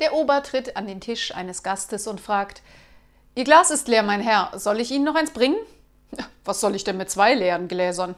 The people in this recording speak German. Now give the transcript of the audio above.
Der Ober tritt an den Tisch eines Gastes und fragt: Ihr Glas ist leer, mein Herr. Soll ich Ihnen noch eins bringen? Was soll ich denn mit zwei leeren Gläsern?